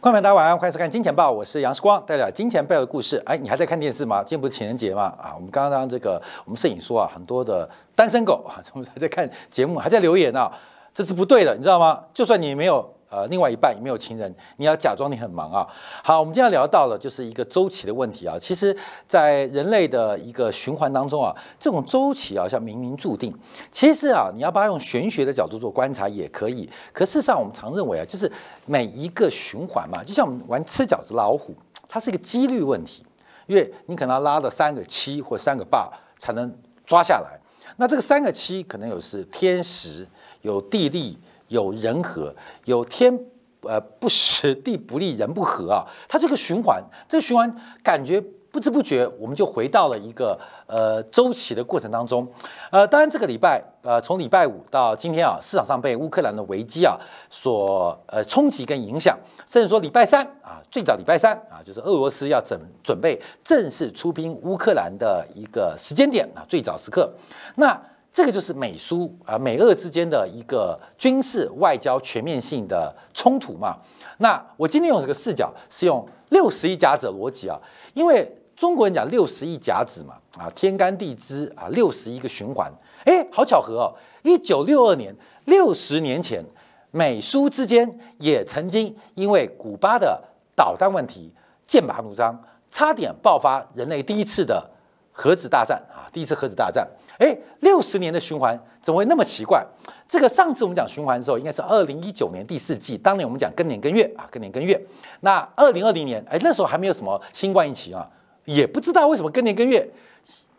观众朋友大家晚上欢迎收看《金钱报》，我是杨世光，带来金钱背后的故事。哎，你还在看电视吗？今天不是情人节吗？啊，我们刚刚这个我们摄影说啊，很多的单身狗啊，怎么还在看节目，还在留言啊，这是不对的，你知道吗？就算你没有。呃，另外一半也没有情人，你要假装你很忙啊。好，我们今天聊到了就是一个周期的问题啊。其实，在人类的一个循环当中啊，这种周期啊，像冥冥注定。其实啊，你要把它用玄学的角度做观察也可以。可事实上，我们常认为啊，就是每一个循环嘛，就像我们玩吃饺子老虎，它是一个几率问题，因为你可能要拉到三个七或三个八才能抓下来。那这个三个七可能有是天时，有地利。有人和，有天呃不时地不利人不和啊，它这个循环，这个循环感觉不知不觉我们就回到了一个呃周期的过程当中，呃，当然这个礼拜呃从礼拜五到今天啊，市场上被乌克兰的危机啊所呃冲击跟影响，甚至说礼拜三啊，最早礼拜三啊，就是俄罗斯要准准备正式出兵乌克兰的一个时间点啊，最早时刻，那。这个就是美苏啊美俄之间的一个军事外交全面性的冲突嘛。那我今天用这个视角是用六十亿甲子逻辑啊，因为中国人讲六十亿甲子嘛啊，天干地支啊，六十一个循环。哎，好巧合哦！一九六二年，六十年前，美苏之间也曾经因为古巴的导弹问题剑拔弩张，差点爆发人类第一次的核子大战啊，第一次核子大战。哎，六十年的循环怎么会那么奇怪？这个上次我们讲循环的时候，应该是二零一九年第四季，当年我们讲更年更月啊，更年更月。那二零二零年，哎，那时候还没有什么新冠疫情啊，也不知道为什么更年更月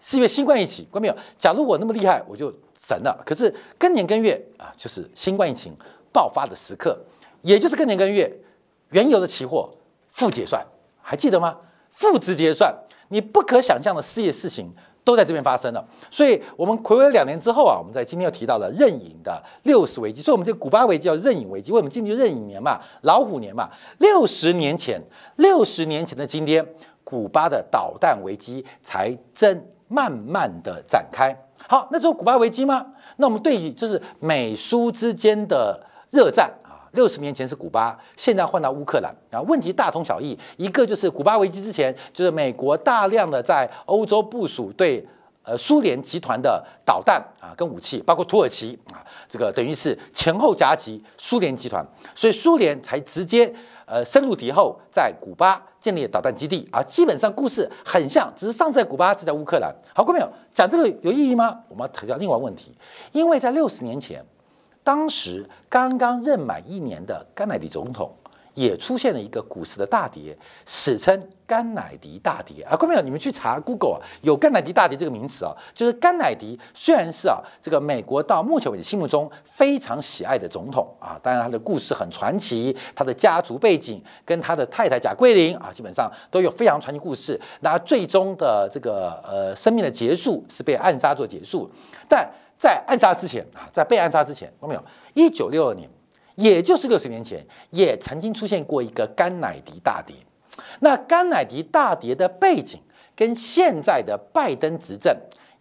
是因为新冠疫情。关没有？假如我那么厉害，我就神了。可是更年更月啊，就是新冠疫情爆发的时刻，也就是更年更月，原油的期货负结算，还记得吗？负值结算，你不可想象的事业事情。都在这边发生了，所以我们回违两年之后啊，我们在今天又提到了任影的六十危机，所以我们这个古巴危机叫任影危机，为什么进去任影年嘛，老虎年嘛，六十年前，六十年前的今天，古巴的导弹危机才正慢慢的展开。好，那时候古巴危机吗？那我们对于就是美苏之间的热战。六十年前是古巴，现在换到乌克兰啊，问题大同小异。一个就是古巴危机之前，就是美国大量的在欧洲部署对呃苏联集团的导弹啊跟武器，包括土耳其啊，这个等于是前后夹击苏联集团，所以苏联才直接呃深入敌后，在古巴建立导弹基地啊。基本上故事很像，只是上次在古巴，这在乌克兰。好，各位朋友，讲这个有意义吗？我们要提到另外问题，因为在六十年前。当时刚刚任满一年的甘乃迪总统也出现了一个股市的大跌，史称甘乃迪大跌啊！各位朋友，你们去查 Google 啊，有甘乃迪大跌这个名词啊，就是甘乃迪虽然是啊这个美国到目前为止心目中非常喜爱的总统啊，当然他的故事很传奇，他的家族背景跟他的太太贾桂林啊，基本上都有非常传奇故事。那最终的这个呃生命的结束是被暗杀做结束，但。在暗杀之前啊，在被暗杀之前，看到没有？一九六二年，也就是六十年前，也曾经出现过一个甘乃迪大跌。那甘乃迪大跌的背景跟现在的拜登执政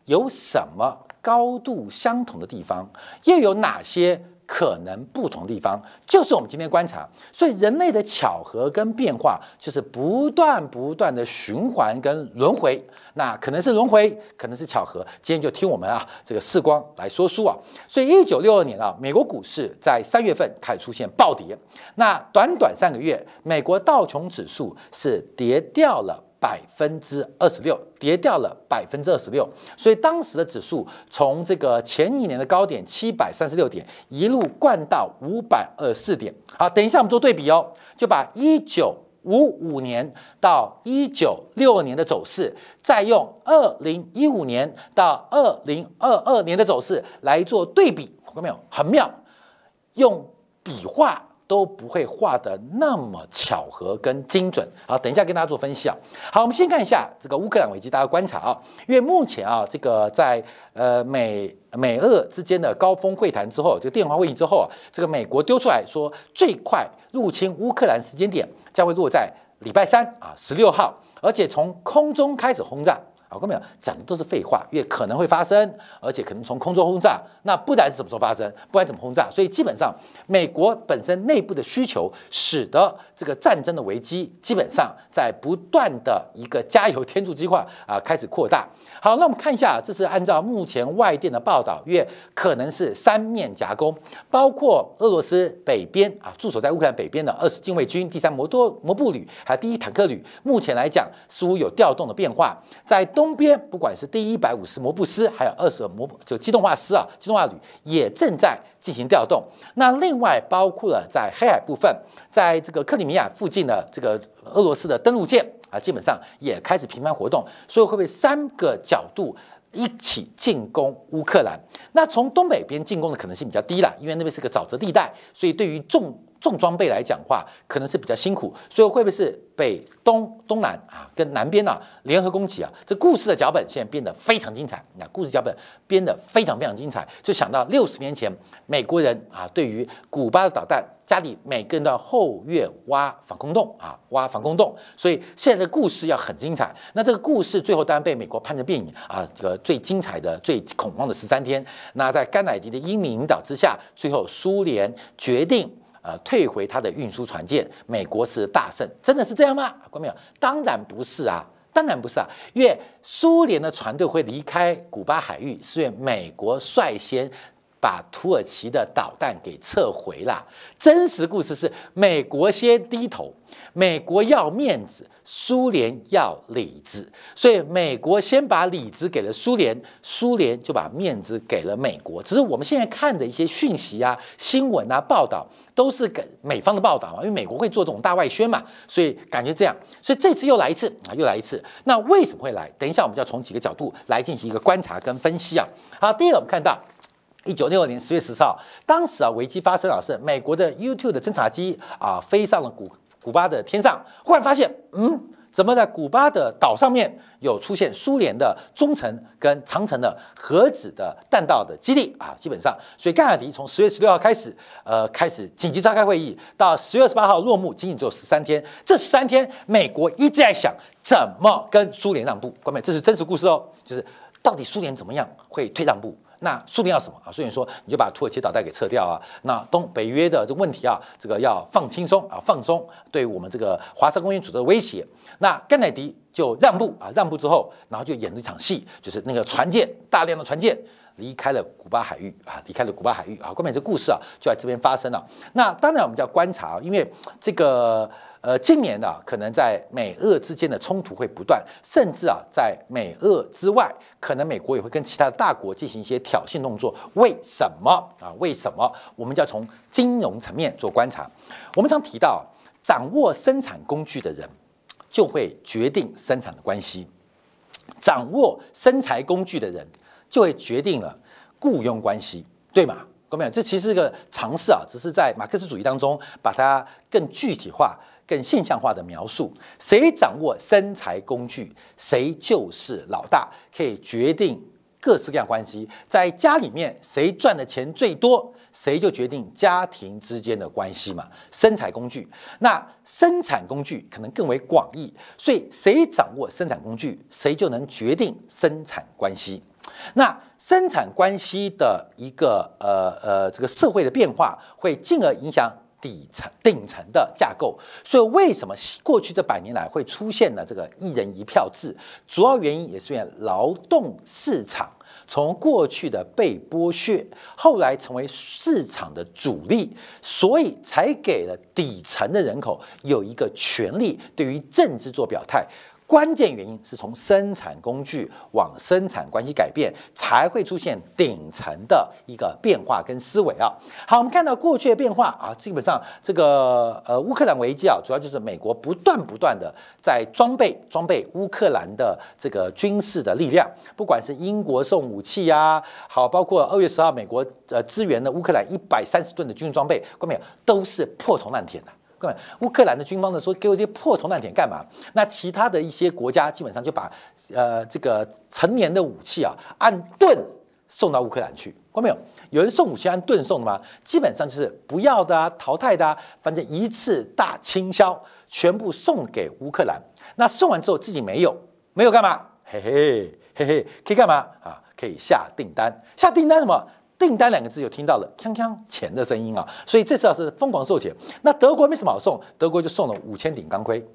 有什么高度相同的地方？又有哪些？可能不同地方，就是我们今天观察，所以人类的巧合跟变化，就是不断不断的循环跟轮回。那可能是轮回，可能是巧合。今天就听我们啊，这个视光来说书啊。所以一九六二年啊，美国股市在三月份开始出现暴跌。那短短三个月，美国道琼指数是跌掉了。百分之二十六，跌掉了百分之二十六，所以当时的指数从这个前一年的高点七百三十六点，一路灌到五百二十四点。好，等一下我们做对比哦，就把一九五五年到一九六二年的走势，再用二零一五年到二零二二年的走势来做对比，看到没有？很妙，用笔画。都不会画的那么巧合跟精准。好，等一下跟大家做分析啊。好，我们先看一下这个乌克兰危机，大家观察啊。因为目前啊，这个在呃美美俄之间的高峰会谈之后，这个电话会议之后啊，这个美国丢出来说，最快入侵乌克兰时间点将会落在礼拜三啊，十六号，而且从空中开始轰炸啊，各位朋友讲的都是废话，因为可能会发生，而且可能从空中轰炸，那不然是什么时候发生？不然怎么轰炸？所以基本上，美国本身内部的需求，使得这个战争的危机基本上在不断的一个加油添醋计划啊开始扩大。好，那我们看一下，这是按照目前外电的报道，因为可能是三面夹攻，包括俄罗斯北边啊驻守在乌克兰北边的二十禁卫军第三摩托摩步旅，还有第一坦克旅，目前来讲似乎有调动的变化，在。东边不管是第一百五十摩步师，还有二十摩就机动化师啊，机动化旅也正在进行调动。那另外包括了在黑海部分，在这个克里米亚附近的这个俄罗斯的登陆舰啊，基本上也开始频繁活动。所以会不会三个角度一起进攻乌克兰？那从东北边进攻的可能性比较低了，因为那边是个沼泽地带，所以对于重。重装备来讲话，可能是比较辛苦，所以会不会是北东东南啊，跟南边啊联合攻击啊？这故事的脚本现在变得非常精彩。那故事脚本编得非常非常精彩，就想到六十年前美国人啊，对于古巴的导弹，家里每个人都要后院挖防空洞啊，挖防空洞。所以现在的故事要很精彩。那这个故事最后当然被美国拍成电影啊，这个最精彩的、最恐慌的十三天。那在甘乃迪的英明引导之下，最后苏联决定。呃，退回他的运输船舰，美国是大胜，真的是这样吗？观众朋友，当然不是啊，当然不是啊，因为苏联的船队会离开古巴海域，是因为美国率先把土耳其的导弹给撤回了。真实故事是美国先低头。美国要面子，苏联要里子，所以美国先把里子给了苏联，苏联就把面子给了美国。只是我们现在看的一些讯息啊、新闻啊、报道，都是给美方的报道啊，因为美国会做这种大外宣嘛，所以感觉这样。所以这次又来一次啊，又来一次。那为什么会来？等一下我们就要从几个角度来进行一个观察跟分析啊。好，第一个我们看到一九六二年十月十四号，当时啊危机发生啊，是美国的 YouTube 的侦察机啊飞上了古。古巴的天上，忽然发现，嗯，怎么在古巴的岛上面有出现苏联的中程跟长程的核子的弹道的基地啊？基本上，所以盖尔迪从十月十六号开始，呃，开始紧急召开会议，到十月二十八号落幕，仅仅只有十三天。这十三天，美国一直在想怎么跟苏联让步。各位，这是真实故事哦，就是到底苏联怎么样会退让步？那苏联要什么啊？苏联说你就把土耳其导弹给撤掉啊。那东北约的这个问题啊，这个要放轻松啊，放松，对我们这个华沙公约组织的威胁。那甘乃迪就让步啊，让步之后，然后就演了一场戏，就是那个船舰大量的船舰离开了古巴海域啊，离开了古巴海域啊。关键这故事啊就在这边发生了。那当然我们就要观察，因为这个。呃，今年呢，可能在美俄之间的冲突会不断，甚至啊，在美俄之外，可能美国也会跟其他的大国进行一些挑衅动作。为什么啊？为什么？我们就要从金融层面做观察。我们常提到，掌握生产工具的人，就会决定生产的关系；掌握生财工具的人，就会决定了雇佣关系，对吗？各位，这其实是个尝试啊，只是在马克思主义当中把它更具体化。更现象化的描述，谁掌握生财工具，谁就是老大，可以决定各式各样关系。在家里面，谁赚的钱最多，谁就决定家庭之间的关系嘛。生财工具，那生产工具可能更为广义，所以谁掌握生产工具，谁就能决定生产关系。那生产关系的一个呃呃这个社会的变化，会进而影响。底层顶层的架构，所以为什么过去这百年来会出现呢这个一人一票制？主要原因也是因为劳动市场从过去的被剥削，后来成为市场的主力，所以才给了底层的人口有一个权利对于政治做表态。关键原因是从生产工具往生产关系改变，才会出现顶层的一个变化跟思维啊。好，我们看到过去的变化啊，基本上这个呃乌克兰危机啊，主要就是美国不断不断的在装备装备乌克兰的这个军事的力量，不管是英国送武器呀，好，包括二月十号美国呃支援的乌克兰一百三十吨的军事装备，各位都是破铜烂铁的。各位，乌克兰的军方呢说给我这些破铜烂铁干嘛？那其他的一些国家基本上就把呃这个成年的武器啊按吨送到乌克兰去。看到没有？有人送武器按吨送的吗？基本上就是不要的啊，淘汰的啊，反正一次大倾销，全部送给乌克兰。那送完之后自己没有，没有干嘛？嘿嘿嘿嘿，可以干嘛啊？可以下订单，下订单什么？订单两个字就听到了锵锵钱的声音啊！所以这次啊是疯狂售钱。那德国没什么好送，德国就送了五千顶钢盔。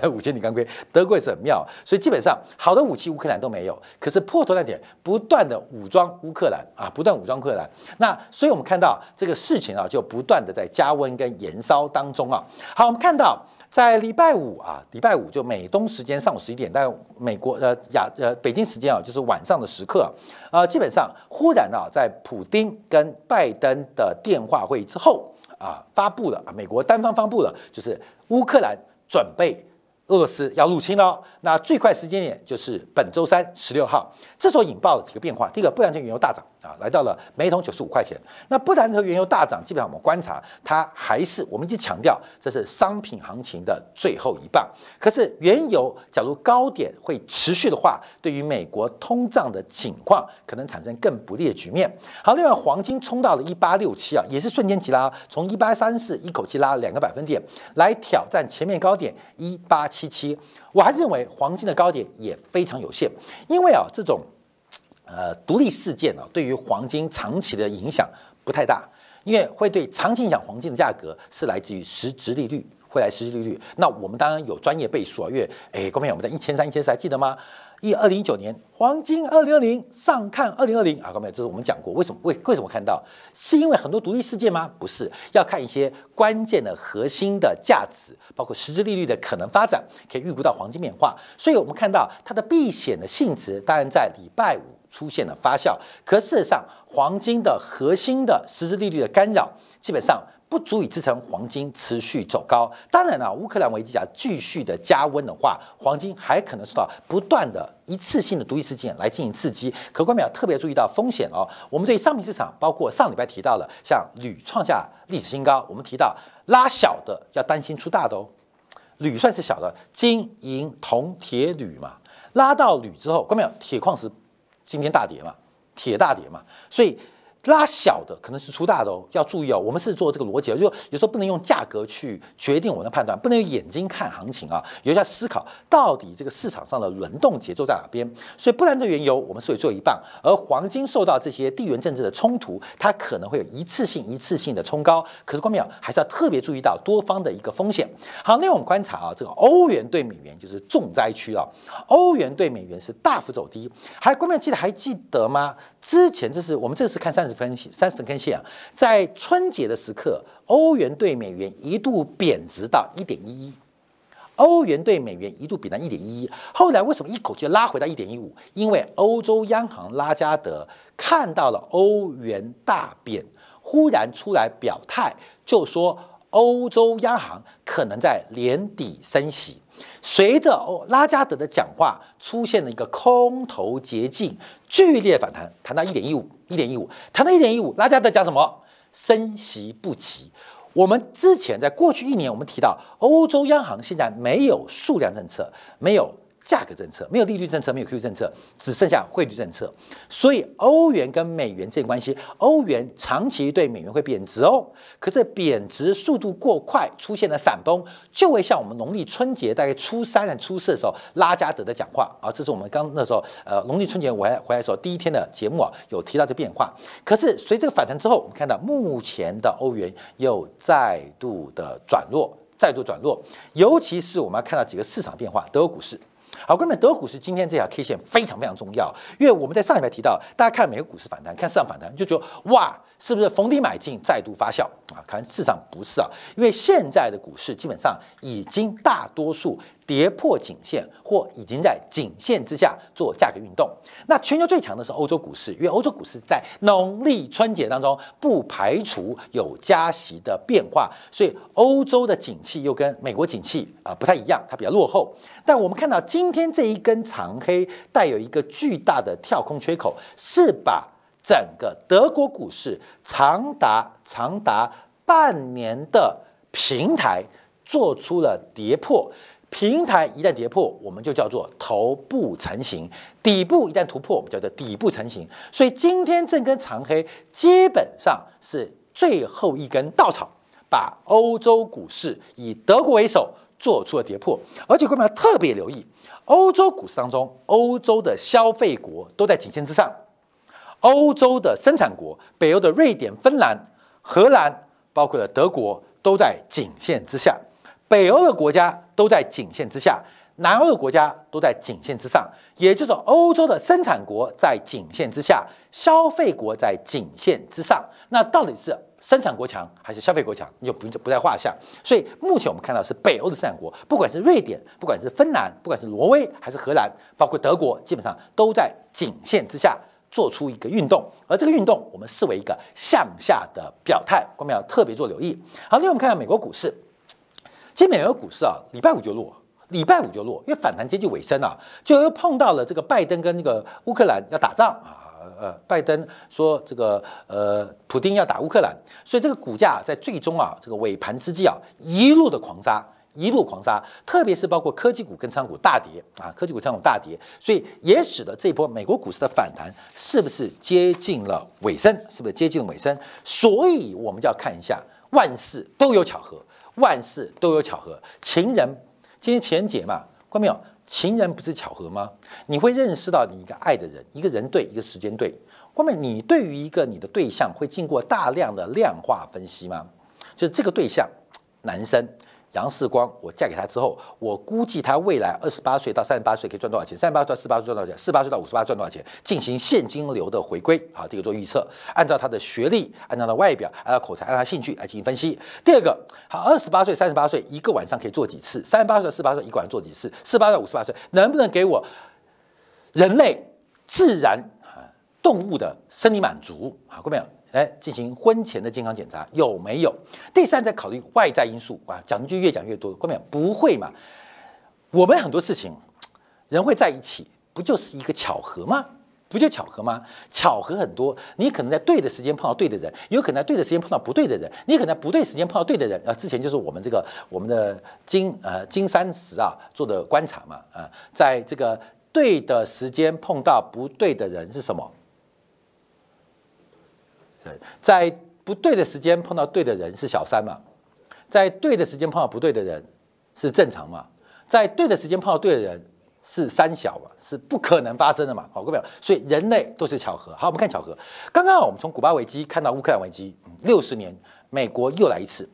五千顶钢盔，德国也是很妙，所以基本上好的武器乌克兰都没有，可是破头那点不断的武装乌克兰啊，不断武装乌克兰。那所以我们看到这个事情啊，就不断的在加温跟燃烧当中啊。好，我们看到在礼拜五啊，礼拜五就美东时间上午十一点，但美国呃亚呃北京时间啊，就是晚上的时刻啊，基本上忽然啊，在普京跟拜登的电话会议之后啊，发布了啊，美国单方发布了，就是乌克兰准备。俄罗斯要入侵了，那最快时间点就是本周三十六号。这时候引爆了几个变化，第一个，布兰特原油大涨啊，来到了每桶九十五块钱。那布兰特原油大涨，基本上我们观察它还是我们一直强调，这是商品行情的最后一棒。可是原油假如高点会持续的话，对于美国通胀的情况可能产生更不利的局面。好，另外黄金冲到了一八六七啊，也是瞬间急拉，从一八三四一口气拉两个百分点，来挑战前面高点一八。七七，我还是认为黄金的高点也非常有限，因为啊，这种呃独立事件啊，对于黄金长期的影响不太大，因为会对长期影响黄金的价格是来自于实质利率，会来实质利率。那我们当然有专业倍数啊，因为哎，各位我们在一千三、一千四还记得吗？一二零一九年黄金二零二零上看二零二零啊，各位这是我们讲过，为什么为为什么看到？是因为很多独立事件吗？不是，要看一些关键的核心的价值，包括实质利率的可能发展，可以预估到黄金变化。所以我们看到它的避险的性质，当然在礼拜五出现了发酵。可事实上，黄金的核心的实质利率的干扰，基本上。不足以支撑黄金持续走高。当然了，乌克兰危机啊继续的加温的话，黄金还可能受到不断的一次性的独立事件来进行刺激。可观众要特别注意到风险哦。我们对商品市场，包括上礼拜提到了像铝创下历史新高，我们提到拉小的要担心出大的哦。铝算是小的，金银铜铁铝嘛，拉到铝之后，观众铁矿石今天大跌嘛，铁大跌嘛，所以。拉小的可能是出大的哦，要注意哦。我们是做这个逻辑，就有时候不能用价格去决定我们的判断，不能用眼睛看行情啊，有一下思考到底这个市场上的轮动节奏在哪边。所以不然的原油我们是会做一半，而黄金受到这些地缘政治的冲突，它可能会有一次性、一次性的冲高。可是关淼还是要特别注意到多方的一个风险。好，那我们观察啊，这个欧元对美元就是重灾区啊，欧元对美元是大幅走低。还关淼记得还记得吗？之前这是我们这次看三十分析三十分线啊，在春节的时刻，欧元对美元一度贬值到一点一一，欧元对美元一度贬到一点一一，后来为什么一口气拉回到一点一五？因为欧洲央行拉加德看到了欧元大贬，忽然出来表态，就说欧洲央行可能在年底升息。随着欧拉加德的讲话，出现了一个空头捷径，剧烈反弹，谈到一点一五，一点一五，谈到一点一五，拉加德讲什么？升息不急。我们之前在过去一年，我们提到欧洲央行现在没有数量政策，没有。价格政策没有利率政策，没有 Q 政策，只剩下汇率政策。所以欧元跟美元这个关系，欧元长期对美元会贬值哦。可是贬值速度过快，出现了闪崩，就会像我们农历春节大概初三和初四的时候，拉加德的讲话啊，这是我们刚那时候呃农历春节我还回来的时候第一天的节目啊，有提到这变化。可是随这个反弹之后，我们看到目前的欧元又再度的转弱，再度转弱，尤其是我们要看到几个市场变化，德国股市。好，各位，德股市今天这条 K 线非常非常重要，因为我们在上一排提到，大家看美国股市反弹，看市场反弹，就觉得哇。是不是逢低买进，再度发酵啊？看市场不是啊，因为现在的股市基本上已经大多数跌破颈线，或已经在颈线之下做价格运动。那全球最强的是欧洲股市，因为欧洲股市在农历春节当中不排除有加息的变化，所以欧洲的景气又跟美国景气啊不太一样，它比较落后。但我们看到今天这一根长黑带有一个巨大的跳空缺口，是把。整个德国股市长达长达半年的平台做出了跌破，平台一旦跌破，我们就叫做头部成型；底部一旦突破，我们叫做底部成型。所以今天这根长黑基本上是最后一根稻草，把欧洲股市以德国为首。做出了跌破，而且各位要特别留意，欧洲股市当中，欧洲的消费国都在颈线之上，欧洲的生产国，北欧的瑞典、芬兰、荷兰，包括了德国，都在颈线之下，北欧的国家都在颈线之下。南欧的国家都在颈线之上，也就是说欧洲的生产国在颈线之下，消费国在颈线之上。那到底是生产国强还是消费国强，你就不不在话下。所以目前我们看到是北欧的生产国，不管是瑞典，不管是芬兰，不管是挪威还是荷兰，包括德国，基本上都在颈线之下做出一个运动，而这个运动我们视为一个向下的表态，我们要特别做留意。好，另外我们看看美国股市，今天美国股市啊，礼拜五就落。礼拜五就落，因为反弹接近尾声啊，就又碰到了这个拜登跟那个乌克兰要打仗啊，呃，拜登说这个呃，普京要打乌克兰，所以这个股价在最终啊这个尾盘之际啊，一路的狂杀，一路狂杀，特别是包括科技股跟仓股大跌啊，科技股仓股大跌，所以也使得这波美国股市的反弹是不是接近了尾声？是不是接近了尾声？所以我们就要看一下，万事都有巧合，万事都有巧合，情人。今天情人节嘛，关没有？情人不是巧合吗？你会认识到你一个爱的人，一个人对，一个时间对。关键你对于一个你的对象会经过大量的量化分析吗？就是这个对象，男生。杨世光，我嫁给他之后，我估计他未来二十八岁到三十八岁可以赚多少钱？三十八到四十八岁赚多少钱？四十八岁到五十八赚多少钱？进行现金流的回归，好，第一个做预测，按照他的学历，按照他的外表，按照口才，按照兴趣来进行分析。第二个，好，二十八岁、三十八岁一个晚上可以做几次？三十八岁、四十八岁一个晚上做几次？四十八到五十八岁能不能给我人类自然啊动物的生理满足？好，过没有？来进行婚前的健康检查有没有？第三，再考虑外在因素啊，讲的就越讲越多，后面不会嘛？我们很多事情，人会在一起，不就是一个巧合吗？不就巧合吗？巧合很多，你可能在对的时间碰到对的人，有可能在对的时间碰到不对的人，你可能在不对时间碰到对的人啊。之前就是我们这个我们的金呃金三十啊做的观察嘛啊，在这个对的时间碰到不对的人是什么？在不对的时间碰到对的人是小三嘛？在对的时间碰到不对的人是正常嘛？在对的时间碰到对的人是三小嘛？是不可能发生的嘛？好，各位，所以人类都是巧合。好，我们看巧合。刚刚我们从古巴危机看到乌克兰危机，六十年美国又来一次，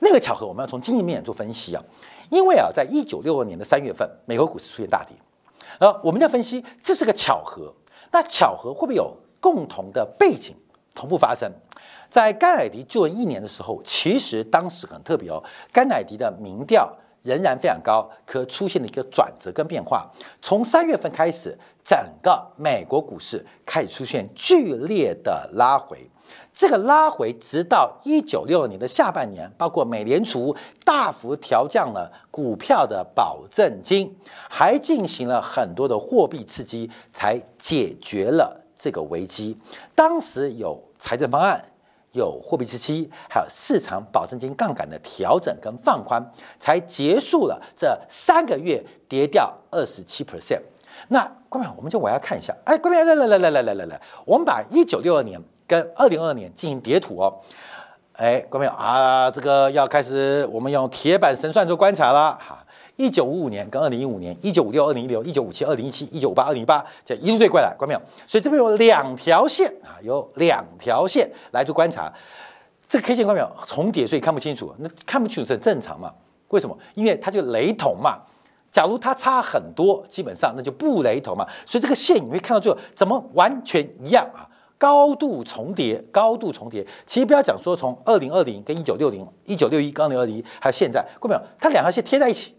那个巧合我们要从经济面做分析啊。因为啊，在一九六二年的三月份，美国股市出现大跌，呃，我们要分析这是个巧合。那巧合会不会有共同的背景？同步发生，在甘乃迪就任一年的时候，其实当时很特别哦。甘乃迪的民调仍然非常高，可出现了一个转折跟变化。从三月份开始，整个美国股市开始出现剧烈的拉回。这个拉回直到一九六二年的下半年，包括美联储大幅调降了股票的保证金，还进行了很多的货币刺激，才解决了。这个危机，当时有财政方案，有货币刺激，还有市场保证金杠杆的调整跟放宽，才结束了这三个月跌掉二十七 percent。那各位，我们就我要看一下，哎，各位来来来来来来来来，我们把一九六二年跟二零二二年进行叠图哦。哎，各位啊，这个要开始，我们用铁板神算做观察了。一九五五年跟二零一五年，一九五六、二零一六、一九五七、二零一七、一九五八、二零一八，这一路对过来，关没有？所以这边有两条线啊，有两条线来做观察。这个 K 线关没有重叠，所以看不清楚。那看不清楚是很正常嘛？为什么？因为它就雷同嘛。假如它差很多，基本上那就不雷同嘛。所以这个线你会看到最后怎么完全一样啊？高度重叠，高度重叠。其实不要讲说从二零二零跟一九六零、一九六一、二零二零，还有现在，关没有？它两条线贴在一起。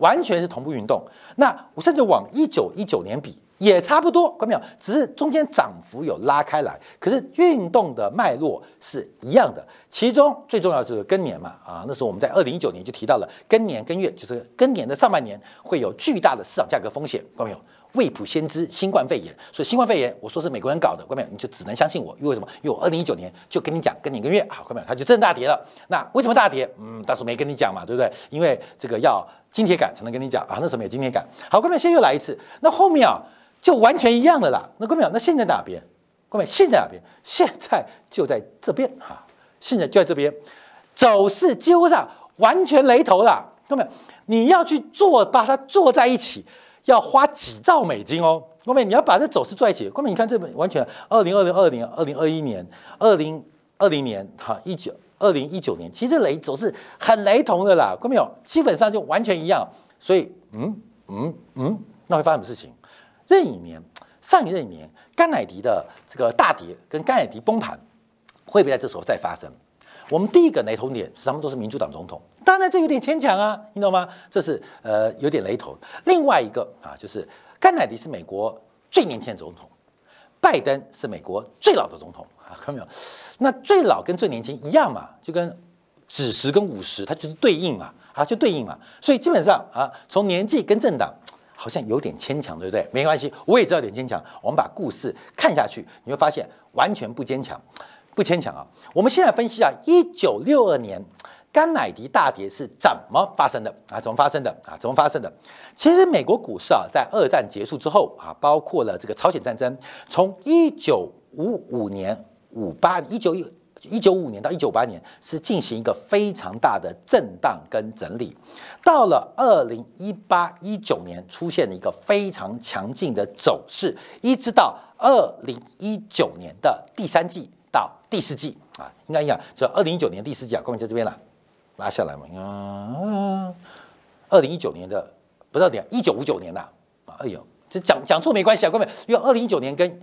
完全是同步运动，那我甚至往一九一九年比也差不多，看到没有？只是中间涨幅有拉开来，可是运动的脉络是一样的。其中最重要就是更年嘛，啊，那时候我们在二零一九年就提到了更年更月，就是更年的上半年会有巨大的市场价格风险，看到没有？未卜先知，新冠肺炎，所以新冠肺炎，我说是美国人搞的，关没有？你就只能相信我，因为什么？因为我二零一九年就跟你讲，跟你一个月，好，关没有？它就真大跌了。那为什么大跌？嗯，当时没跟你讲嘛，对不对？因为这个要金铁感才能跟你讲啊，那时候没有金铁感。好，关没有？现在又来一次，那后面啊就完全一样的啦。那关没有？那现在哪边？关没有？现在哪边？现在就在这边哈，现在就在这边，走势几乎上完全雷同了。各位，你要去做，把它做在一起，要花几兆美金哦。各位，你要把这走势做一起。各位，你看这本完全二零二零、二零二零二一年、二零二零年，哈，一九二零一九年，其实雷走势很雷同的啦。各位没有，基本上就完全一样。所以，嗯嗯嗯，那会发生什么事情？任一年，上一任一年，甘乃迪的这个大跌跟甘乃迪崩盘，会不会在这时候再发生？我们第一个雷同点是他们都是民主党总统，当然这有点牵强啊，你懂吗？这是呃有点雷同。另外一个啊，就是甘乃迪是美国最年轻的总统，拜登是美国最老的总统啊，看到没有？那最老跟最年轻一样嘛，就跟子时跟午时，它就是对应嘛，啊，就对应嘛。所以基本上啊，从年纪跟政党好像有点牵强，对不对？没关系，我也知道有点牵强。我们把故事看下去，你会发现完全不坚强。不牵强啊！我们现在分析啊，一九六二年甘乃迪大跌是怎么发生的啊？怎么发生的啊？怎么发生的？其实美国股市啊，在二战结束之后啊，包括了这个朝鲜战争，从一九五五年五八一九一一九五年到一九八年是进行一个非常大的震荡跟整理，到了二零一八一九年出现了一个非常强劲的走势，一直到二零一九年的第三季。到第四季啊，应该一样，就二零一九年第四季啊，各位在这边了，拉下来嘛，嗯，二零一九年的不到点，一九五九年呐啊，哎呦，这讲讲错没关系啊，各位，因为二零一九年跟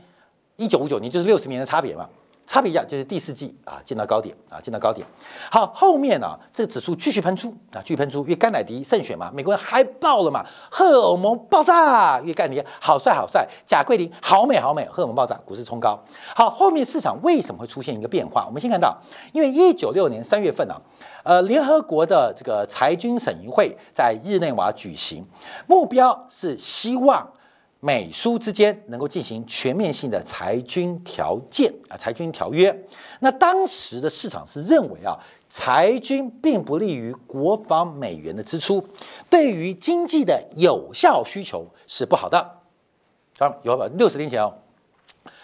一九五九年就是六十年的差别嘛。差别一样，就是第四季啊，见到高点啊，见到高点。好，后面呢，这个指数继续喷出啊，继续喷出，因为甘乃迪胜选嘛，美国人嗨爆了嘛，荷尔蒙爆炸，因为甘乃迪好帅好帅，贾桂林好美好美，荷尔蒙爆炸，股市冲高。好，后面市场为什么会出现一个变化？我们先看到，因为一九六年三月份呢，呃，联合国的这个裁军审议会在日内瓦举行，目标是希望。美苏之间能够进行全面性的裁军条件啊，裁军条约。那当时的市场是认为啊，裁军并不利于国防美元的支出，对于经济的有效需求是不好的。啊，有六十年前哦，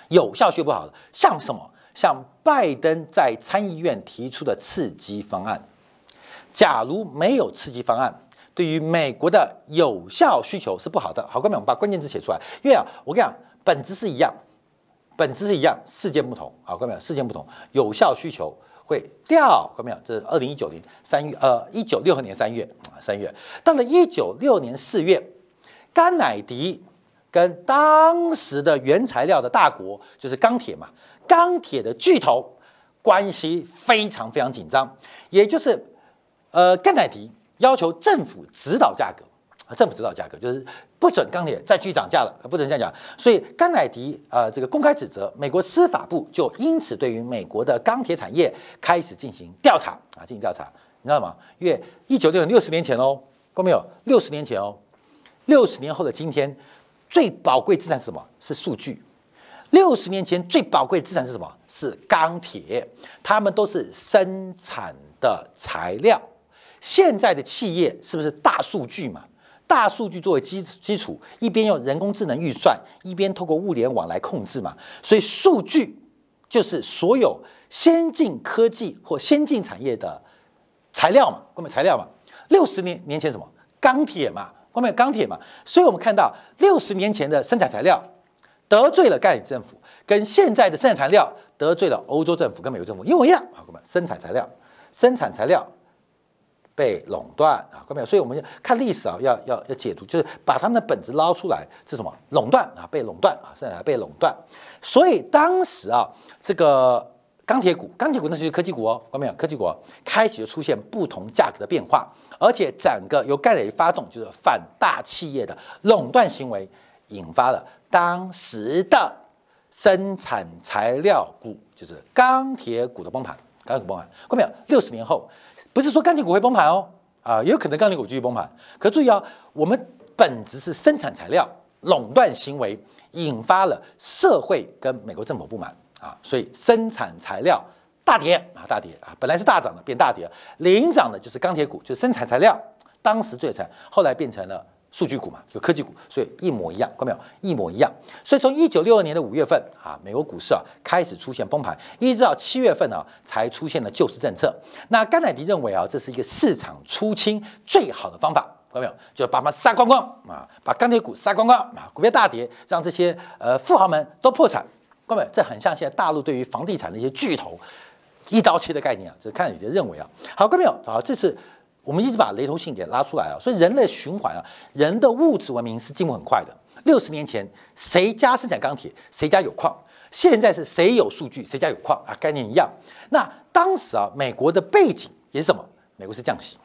有效需求不好的，像什么？像拜登在参议院提出的刺激方案，假如没有刺激方案。对于美国的有效需求是不好的。好，各位，我们把关键字写出来。因为啊，我跟你讲，本质是一样，本质是一样，事件不同。好，各位，事件不同，有效需求会掉。各位，这是二零一九年三月，呃，一九六二年三月啊，三月到了一九六年四月，甘乃迪跟当时的原材料的大国就是钢铁嘛，钢铁的巨头关系非常非常紧张，也就是呃，甘乃迪。要求政府指导价格，啊政府指导价格就是不准钢铁再继续涨价了，不准这样讲。所以甘乃迪啊，这个公开指责美国司法部，就因此对于美国的钢铁产业开始进行调查啊，进行调查，你知道吗？因为一九六六十年前哦，过没有？六十年前哦，六十年后的今天，最宝贵资产是什么？是数据。六十年前最宝贵资产是什么？是钢铁，他们都是生产的材料。现在的企业是不是大数据嘛？大数据作为基基础，一边用人工智能预算，一边透过物联网来控制嘛。所以数据就是所有先进科技或先进产业的材料嘛，关键材料嘛。六十年年前什么钢铁嘛，关键钢铁嘛。所以我们看到六十年前的生产材料得罪了盖里政府，跟现在的生产材料得罪了欧洲政府跟美国政府一模一样啊，哥们，生产材料，生产材料。被垄断啊，各位，所以我们要看历史啊，要要要解读，就是把他们的本质捞出来，是什么？垄断啊，被垄断啊，甚至被垄断。所以当时啊，这个钢铁股，钢铁股那就是科技股哦，各位，科技股开始就出现不同价格的变化，而且整个由盖雷发动，就是反大企业的垄断行为，引发了当时的生产材料股，就是钢铁股的崩盘，钢铁股崩盘。各位，六十年后。不是说钢铁股会崩盘哦，啊，也有可能钢铁股继续崩盘。可注意啊，我们本质是生产材料垄断行为引发了社会跟美国政府不满啊，所以生产材料大跌啊，大跌啊，本来是大涨的变大跌，领涨的就是钢铁股，就是生产材料，当时最惨，后来变成了数据股嘛，就科技股，所以一模一样，看到没有？一模一样。所以从一九六二年的五月份啊，美国股市啊开始出现崩盘，一直到七月份呢才出现了救市政策。那甘乃迪认为啊，这是一个市场出清最好的方法，看到没有？就把它杀光光啊，把钢铁股杀光光啊，股票大跌，让这些呃富豪们都破产，看到没有？这很像现在大陆对于房地产的一些巨头一刀切的概念啊，这是甘乃迪认为啊。好，看到没有？好，这次。我们一直把雷同性给拉出来啊，所以人类循环啊，人的物质文明是进步很快的。六十年前，谁家生产钢铁，谁家有矿；现在是谁有数据，谁家有矿啊，概念一样。那当时啊，美国的背景也是什么？美国是降息。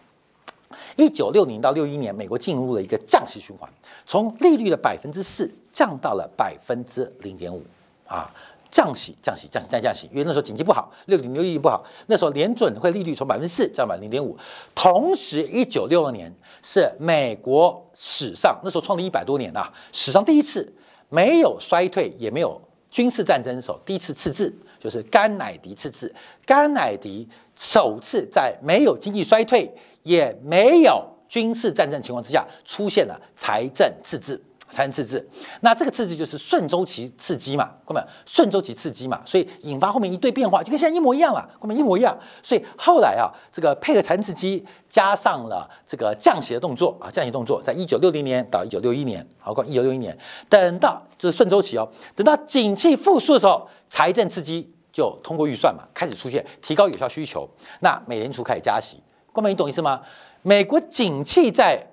一九六零到六一年，美国进入了一个降息循环，从利率的百分之四降到了百分之零点五啊。降息，降息，降息，再降息，因为那时候经济不好，六零六一不好，那时候联准会利率从百分之四降到百分之零点五。同时，一九六二年是美国史上那时候创立一百多年啊，史上第一次没有衰退，也没有军事战争的时候，第一次赤字，就是甘乃迪赤字。甘乃迪首次在没有经济衰退，也没有军事战争情况之下，出现了财政赤字。财政赤字，那这个赤字就是顺周期刺激嘛，各位，顺周期刺激嘛，所以引发后面一堆变化，就跟现在一模一样了，各位一模一样。所以后来啊，这个配合财政刺激，加上了这个降息的动作啊，降息动作，在一九六零年到一九六一年，好，过一九六一年，等到就是顺周期哦，等到景气复苏的时候，财政刺激就通过预算嘛，开始出现提高有效需求，那美联储开始加息，各位你懂意思吗？美国景气在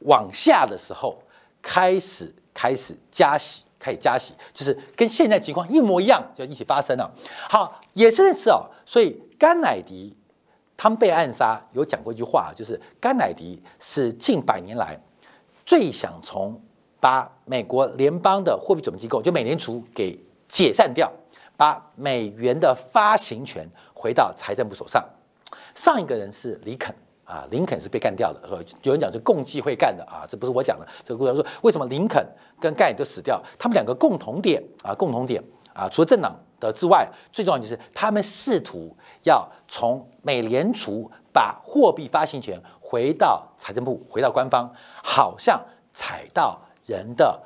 往下的时候。开始开始加息，开始加息，就是跟现在情况一模一样，就一起发生了。好，也是的是哦，所以甘乃迪他们被暗杀，有讲过一句话，就是甘乃迪是近百年来最想从把美国联邦的货币准备机构，就美联储给解散掉，把美元的发行权回到财政部手上。上一个人是李肯。啊，林肯是被干掉的，说有人讲是共济会干的啊，这不是我讲的，这个故事说为什么林肯跟盖都死掉？他们两个共同点啊，共同点啊，除了政党的之外，最重要就是他们试图要从美联储把货币发行权回到财政部，回到官方，好像踩到人的。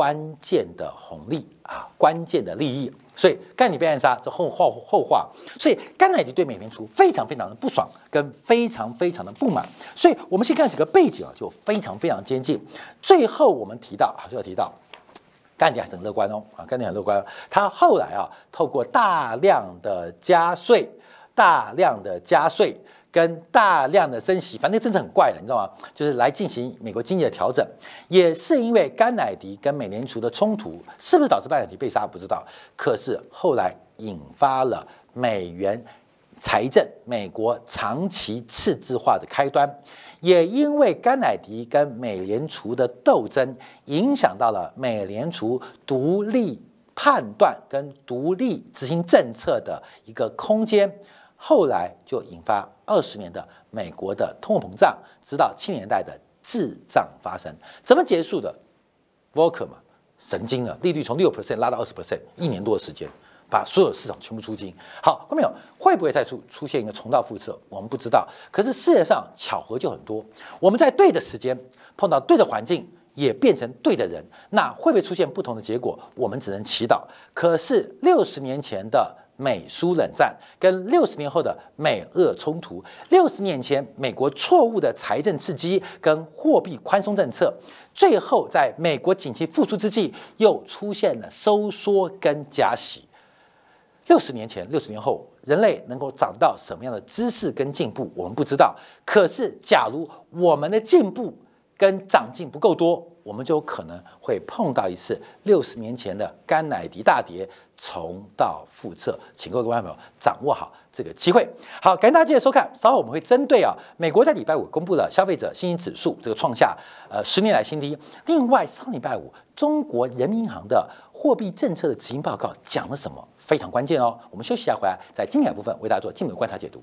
关键的红利啊，关键的利益，所以甘乃迪被暗杀，这后后后话，所以甘乃迪对美联储非常非常的不爽，跟非常非常的不满。所以我们先看几个背景啊，就非常非常接近。最后我们提到啊，最后提到甘乃迪还是很乐观哦啊，甘乃迪很乐观。他后来啊，透过大量的加税，大量的加税。跟大量的升息，反正政策很怪的，你知道吗？就是来进行美国经济的调整，也是因为甘乃迪跟美联储的冲突，是不是导致甘乃迪被杀？不知道。可是后来引发了美元财政美国长期赤字化的开端，也因为甘乃迪跟美联储的斗争，影响到了美联储独立判断跟独立执行政策的一个空间。后来就引发二十年的美国的通货膨胀，直到七年代的滞胀发生，怎么结束的 v o k e r 嘛，神经了，利率从六 percent 拉到二十 percent，一年多的时间，把所有市场全部出金。好，后面有？会不会再出出现一个重蹈覆辙？我们不知道。可是世界上巧合就很多，我们在对的时间碰到对的环境，也变成对的人，那会不会出现不同的结果？我们只能祈祷。可是六十年前的。美苏冷战跟六十年后的美俄冲突，六十年前美国错误的财政刺激跟货币宽松政策，最后在美国景气复苏之际又出现了收缩跟加息。六十年前、六十年后，人类能够长到什么样的知识跟进步，我们不知道。可是，假如我们的进步跟长进不够多，我们就有可能会碰到一次六十年前的甘乃迪大跌，重蹈覆辙。请各位观众朋友掌握好这个机会。好，感谢大家的收看。稍后我们会针对啊，美国在礼拜五公布的消费者信心指数，这个创下呃十年来新低。另外，上礼拜五中国人民银行的货币政策的执行报告讲了什么？非常关键哦。我们休息一下，回来在精彩部分为大家做进一步观察解读。